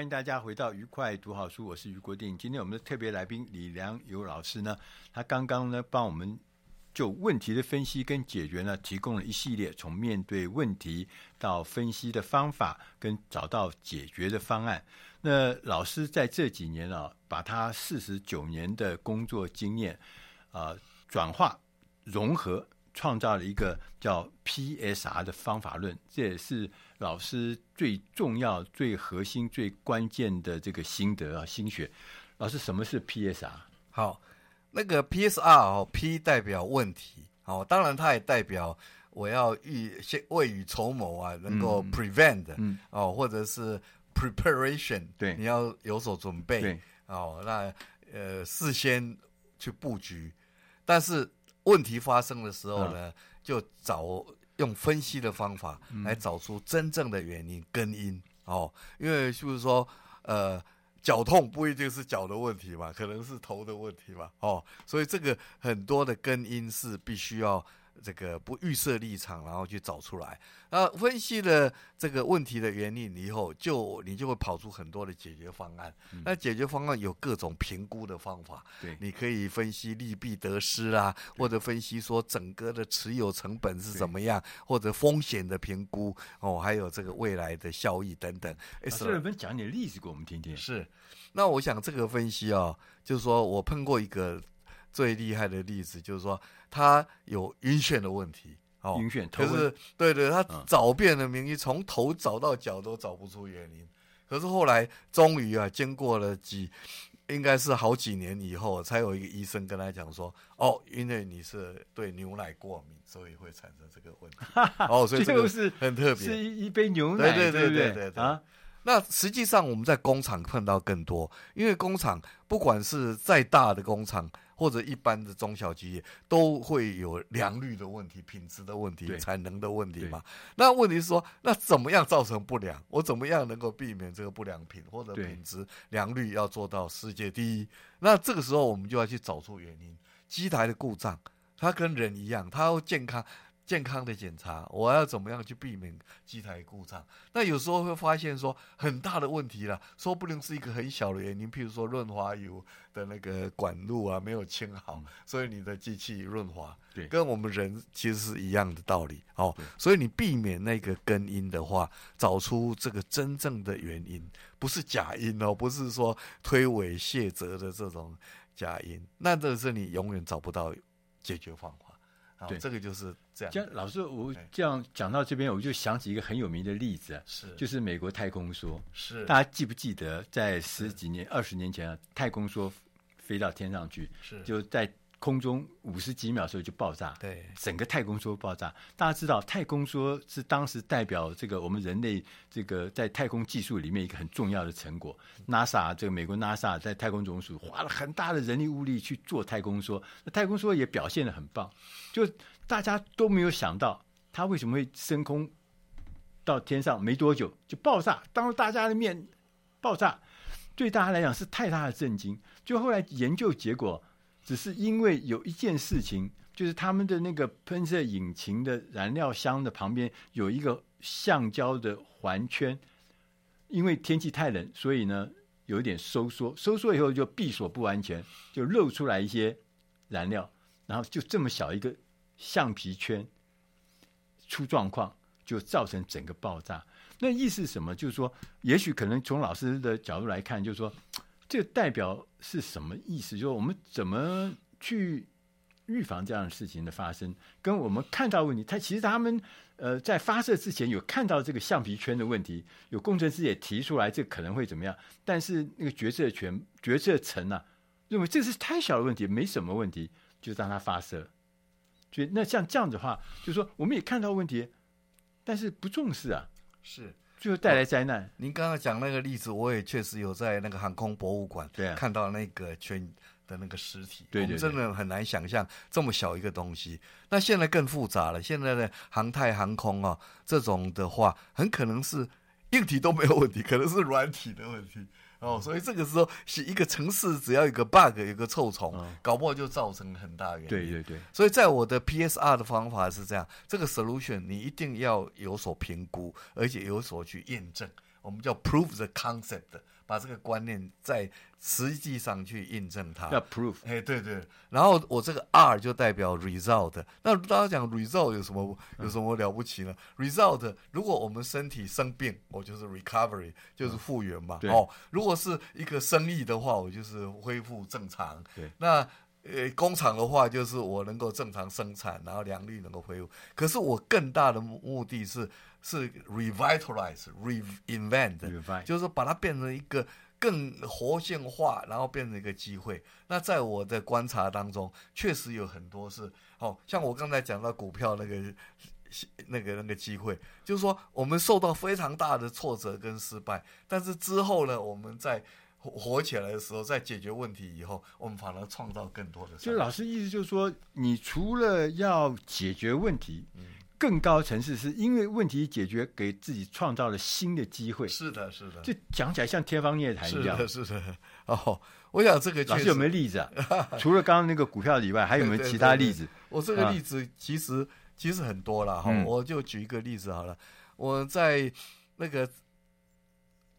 欢迎大家回到愉快读好书，我是余国定。今天我们的特别来宾李良友老师呢，他刚刚呢帮我们就问题的分析跟解决呢，提供了一系列从面对问题到分析的方法，跟找到解决的方案。那老师在这几年啊，把他四十九年的工作经验啊、转化融合。创造了一个叫 PSR 的方法论，这也是老师最重要、最核心、最关键的这个心得啊心血。老师，什么是 PSR？好，那个 PSR 哦，P 代表问题，哦，当然它也代表我要预先未雨绸缪啊，能够 prevent，嗯，哦，或者是 preparation，对，你要有所准备，对，哦，那呃事先去布局，但是。问题发生的时候呢，嗯、就找用分析的方法来找出真正的原因、根因哦。因为就是说，呃，脚痛不一定是脚的问题嘛，可能是头的问题嘛，哦，所以这个很多的根因是必须要。这个不预设立场，然后去找出来，那分析了这个问题的原因以后，就你就会跑出很多的解决方案。嗯、那解决方案有各种评估的方法，对，你可以分析利弊得失啊，或者分析说整个的持有成本是怎么样，或者风险的评估哦，还有这个未来的效益等等。老师，能不能讲点例子给我们听听？是，那我想这个分析啊、哦，就是说我碰过一个。最厉害的例子就是说，他有晕眩的问题，哦，晕眩，可是对对，他找遍了名医，从头找到脚都找不出原因。可是后来终于啊，经过了几，应该是好几年以后，才有一个医生跟他讲说，哦，因为你是对牛奶过敏，所以会产生这个问题。<laughs> 哦，所以这个是很特别，是一杯牛奶，对对对对对啊。那实际上我们在工厂碰到更多，因为工厂不管是再大的工厂。或者一般的中小企业都会有良率的问题、品质的问题、产能的问题嘛？那问题是说，那怎么样造成不良？我怎么样能够避免这个不良品或者品质良率要做到世界第一？那这个时候我们就要去找出原因。机台的故障，它跟人一样，它要健康。健康的检查，我要怎么样去避免机台故障？那有时候会发现说很大的问题了，说不定是一个很小的原因，譬如说润滑油的那个管路啊没有清好，嗯、所以你的机器润滑。对，跟我们人其实是一样的道理哦。所以你避免那个根因的话，找出这个真正的原因，不是假因哦，不是说推诿卸责的这种假因，那这是你永远找不到解决方法。对，这个就是这样。这样老师，我这样讲到这边，我就想起一个很有名的例子，是就是美国太空梭。是大家记不记得，在十几年、二十年前啊，太空梭飞到天上去，是就在。空中五十几秒的时候就爆炸，对，整个太空梭爆炸。大家知道，太空梭是当时代表这个我们人类这个在太空技术里面一个很重要的成果。NASA 这个美国 NASA 在太空总署花了很大的人力物力去做太空梭，那太空梭也表现的很棒。就大家都没有想到，它为什么会升空到天上没多久就爆炸，当着大家的面爆炸，对大家来讲是太大的震惊。就后来研究结果。只是因为有一件事情，就是他们的那个喷射引擎的燃料箱的旁边有一个橡胶的环圈，因为天气太冷，所以呢有一点收缩，收缩以后就闭锁不完全，就漏出来一些燃料，然后就这么小一个橡皮圈出状况，就造成整个爆炸。那意思是什么？就是说，也许可能从老师的角度来看，就是说。这代表是什么意思？就是我们怎么去预防这样的事情的发生？跟我们看到问题，他其实他们呃在发射之前有看到这个橡皮圈的问题，有工程师也提出来这可能会怎么样，但是那个决策权决策层啊认为这是太小的问题，没什么问题，就让它发射。所以那像这样子的话，就是说我们也看到问题，但是不重视啊，是。就带来灾难。您刚刚讲那个例子，我也确实有在那个航空博物馆看到那个全的那个尸体。对，我们真的很难想象这么小一个东西。那现在更复杂了，现在的航太航空啊，这种的话，很可能是硬体都没有问题，可能是软体的问题。哦，所以这个时候是一个城市，只要有个 bug，有个臭虫，嗯、搞不好就造成很大原因。对对对。所以在我的 PSR 的方法是这样，这个 solution 你一定要有所评估，而且有所去验证。我们叫 prove the concept。把这个观念在实际上去印证它，要 proof，哎，对对。然后我这个 R 就代表 result。那大家讲 result 有什么有什么了不起呢？嗯？result，如果我们身体生病，我就是 recovery，就是复原嘛。嗯、哦，如果是一个生意的话，我就是恢复正常。对。那呃，工厂的话，就是我能够正常生产，然后良率能够恢复。可是我更大的目的是。是 revitalize, reinvent，就是把它变成一个更活性化，然后变成一个机会。那在我的观察当中，确实有很多是，哦，像我刚才讲到股票那个那个那个机会，就是说我们受到非常大的挫折跟失败，但是之后呢，我们在活起来的时候，在解决问题以后，我们反而创造更多的。就老师意思就是说，你除了要解决问题，嗯。更高层次是因为问题解决，给自己创造了新的机会。是的，是的，就讲起来像天方夜谭一样。是的，是的。<laughs> 哦，我想这个老师有没有例子啊？<laughs> 除了刚刚那个股票以外，还有没有其他例子？对对对，我这个例子其实、啊、其实很多了哈、嗯，我就举一个例子好了。我在那个。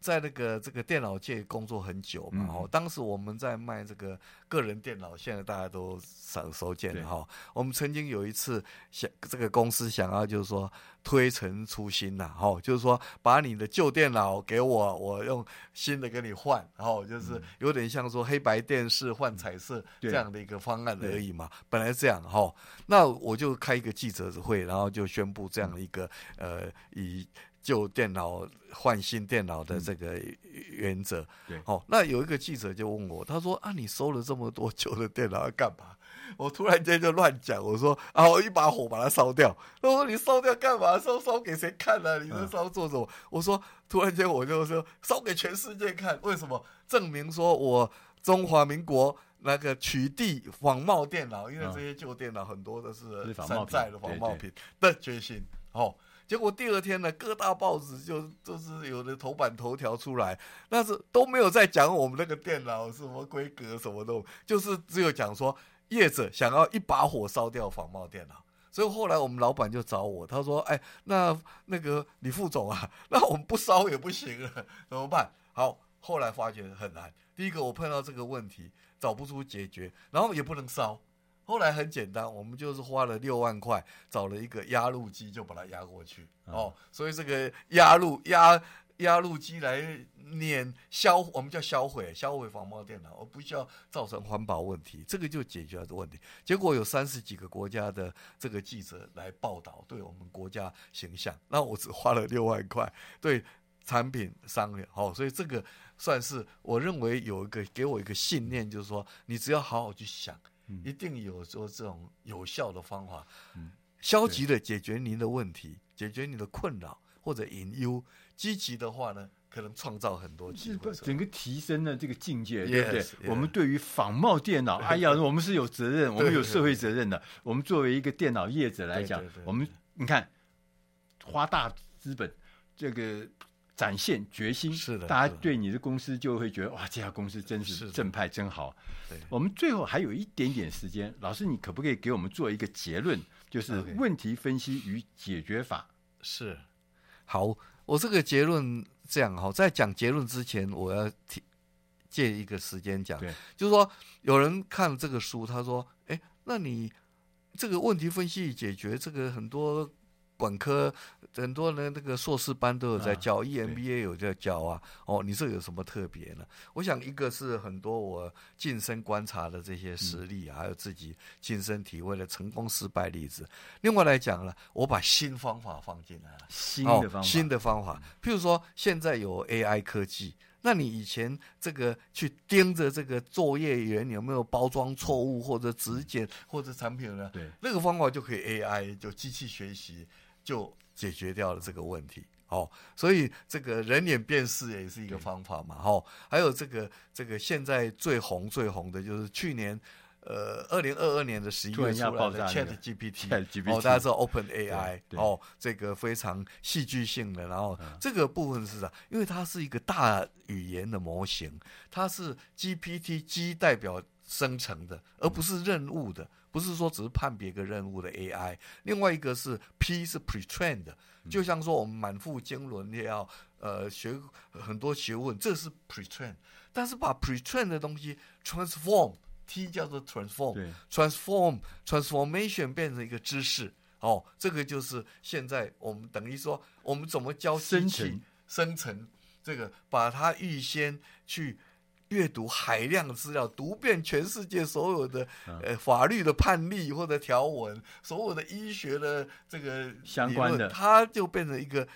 在那个这个电脑界工作很久嘛，哦、嗯，当时我们在卖这个个人电脑，现在大家都熟熟见了哈。我们曾经有一次想这个公司想要就是说推陈出新呐，哈，就是说把你的旧电脑给我，我用新的给你换，然后就是有点像说黑白电视换彩色这样的一个方案而已嘛。本来是这样哈，那我就开一个记者会，然后就宣布这样的一个呃以。旧电脑换新电脑的这个原则，嗯，对，好，那有一个记者就问我，他说啊，你收了这么多旧的电脑要干嘛？我突然间就乱讲，我说啊，我一把火把它烧掉。他说你烧掉干嘛？烧烧给谁看呢？啊？你这烧做什么？嗯？我说突然间我就说烧给全世界看，为什么？证明说我中华民国那个取缔仿冒电脑，因为这些旧电脑很多都是山寨的仿冒品的决心，哦。结果第二天呢，各大报纸就就是有的头版头条出来，但是都没有在讲我们那个电脑什么规格什么的，就是只有讲说业者想要一把火烧掉仿冒电脑。所以后来我们老板就找我，他说：“哎，那那个李副总啊，<laughs> 那我们不烧也不行了，怎么办？”好，后来发觉很难。第一个我碰到这个问题，找不出解决，然后也不能烧。后来很简单，我们就是花了六万块，找了一个压路机，就把它压过去。哦，所以这个压路压压路机来碾销，我们叫销毁销毁仿冒电脑，而不需要造成环保问题，这个就解决了这个问题。结果有三十几个国家的这个记者来报道，对我们国家形象，那我只花了六万块，对产品商量好，所以这个算是我认为有一个给我一个信念，就是说你只要好好去想，嗯、一定有说这种有效的方法，嗯、消极的解决您的问题，解决你的困扰或者隐忧。积极的话呢，可能创造很多机会，整个提升了这个境界，yes, 对不对？Yes. 我们对于仿冒电脑，<laughs> 哎呀，我们是有责任，我们有社会责任的。我们作为一个电脑业者来讲，我们你看，花大资本，这个展现决心，是的，大家对你的公司就会觉得哇，这家公司真是正派，真好。对我们最后还有一点点时间，老师，你可不可以给我们做一个结论，就是问题分析与解决法？是，好。我这个结论这样哈，在讲结论之前，我要提借一个时间讲，就是说有人看这个书，他说：“哎，那你这个问题分析与解决，这个很多。”本科很多人那个硕士班都有在教，啊，EMBA 有在教啊。哦，你这有什么特别呢？我想一个是很多我近身观察的这些实例，嗯、还有自己亲身体会的成功失败例子。另外来讲呢，我把新方法放进来了，新的方法，哦，新的方法。譬如说，现在有 AI 科技，那你以前这个去盯着这个作业员有没有包装错误，或者质检，或者产品呢？对，那个方法就可以 AI 就机器学习。就解决掉了这个问题，哦，所以这个人脸辨识也是一个方法嘛，哦，还有这个这个现在最红最红的就是去年，呃，二零二二年的十一月出来的 Chat GPT，哦，大家知道 Open AI，哦，这个非常戏剧性的，然后这个部分是啥？因为它是一个大语言的模型，它是 GPT G 代表生成的，而不是任务的。不是说只是判别个任务的 AI，另外一个是 P 是 pre-trained 的，就像说我们满腹经纶也要呃学很多学问，这是 pre-trained，但是把 pre-trained 的东西 transform，T 叫做 transform，transform transformation 变成一个知识，哦，这个就是现在我们等于说我们怎么教机器生成这个，把它预先去。阅读海量的资料，读遍全世界所有的呃法律的判例或者条文，所有的医学的这个相关的，他就变成一个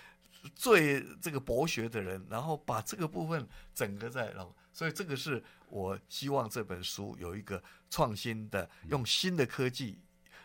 最这个博学的人，然后把这个部分整个在，然后所以这个是我希望这本书有一个创新的，用新的科技，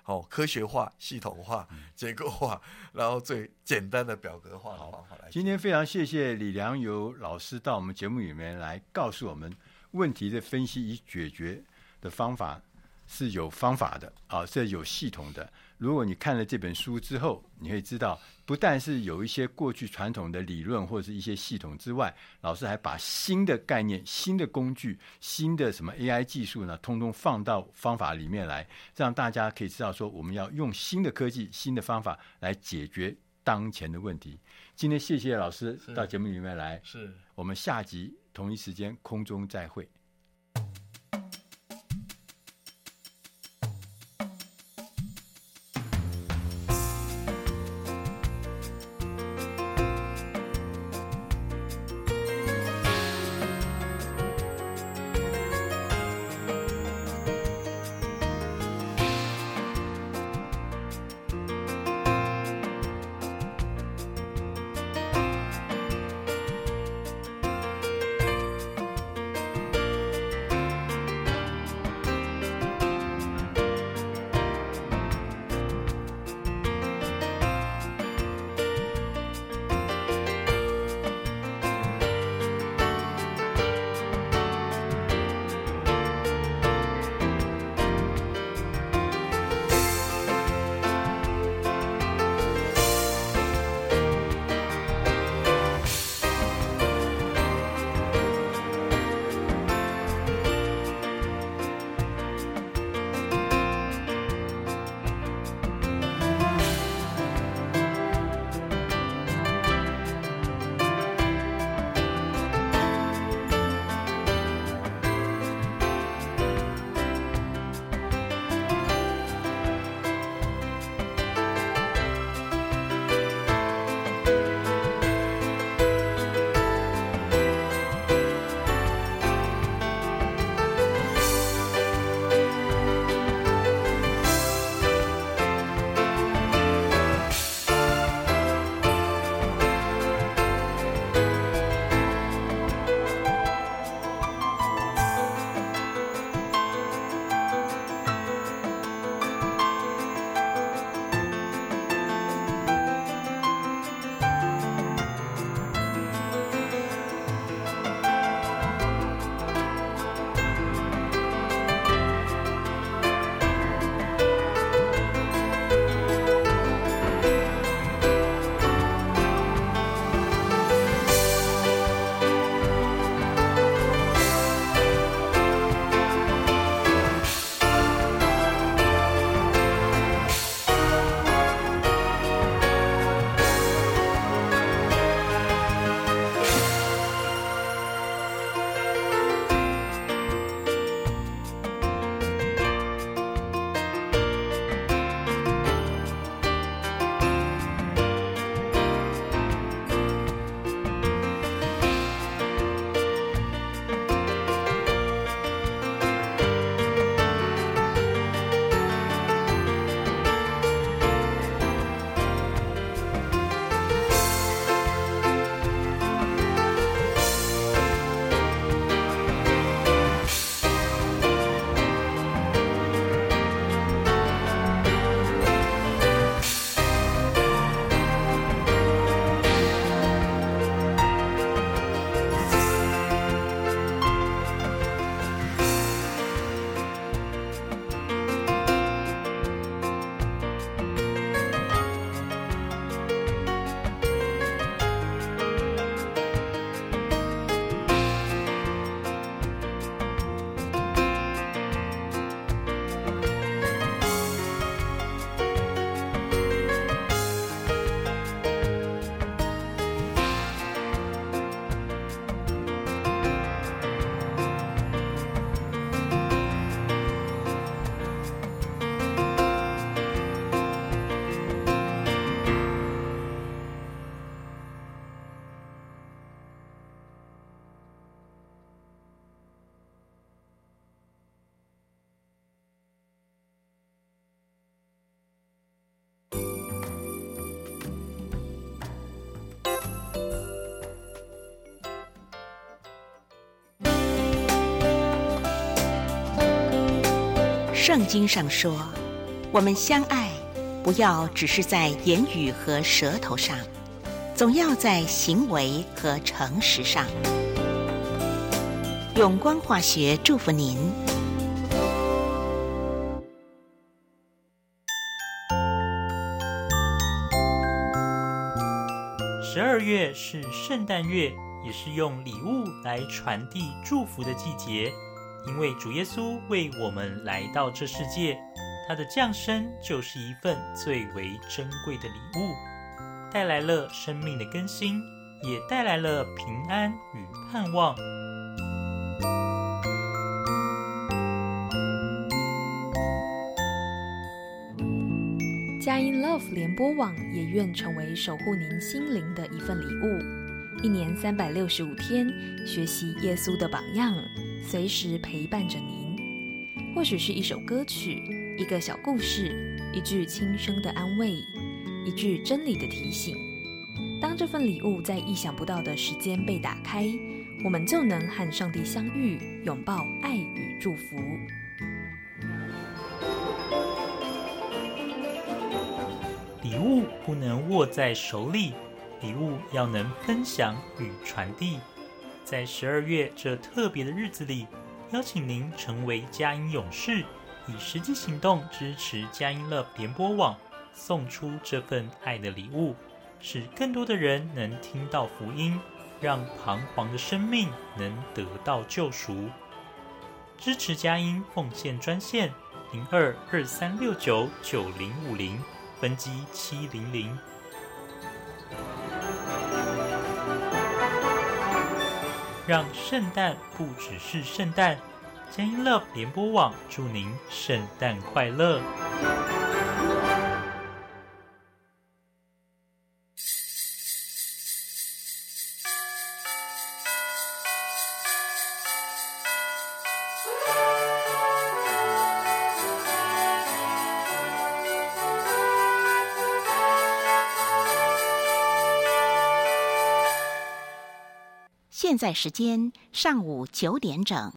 哦，科学化、系统化、<laughs> 结构化，然后最简单的表格化的方法来。今天非常谢谢李良友老师到我们节目里面来告诉我们。问题的分析与解决的方法是有方法的啊，是有系统的。如果你看了这本书之后，你会知道，不但是有一些过去传统的理论或者是一些系统之外，老师还把新的概念、新的工具、新的什么 AI 技术呢，通通放到方法里面来，让大家可以知道说，我们要用新的科技、新的方法来解决当前的问题。今天谢谢老师到节目里面来，是我们下集。同一时间，空中再会。圣经上说，我们相爱，不要只是在言语和舌头上，总要在行为和诚实上。永光化学祝福您。十二月是圣诞月，也是用礼物来传递祝福的季节。因为主耶稣为我们来到这世界，他的降生就是一份最为珍贵的礼物，带来了生命的更新，也带来了平安与盼望。佳音 Love 联播网也愿成为守护您心灵的一份礼物，一年三百六十五天，学习耶稣的榜样，随时陪伴着您。或许是一首歌曲，一个小故事，一句轻声的安慰，一句真理的提醒。当这份礼物在意想不到的时间被打开，我们就能和上帝相遇，拥抱爱与祝福。礼物不能握在手里，礼物要能分享与传递。在十二月这特别的日子里，邀请您成为佳音勇士，以实际行动支持佳音乐联播网，送出这份爱的礼物，使更多的人能听到福音，让彷徨的生命能得到救赎。支持佳音奉献专线零二二三六九九零五零。分机七零零，让圣诞不只是圣诞。j a n e Love 联播网祝您圣诞快乐。现在时间上午九点整。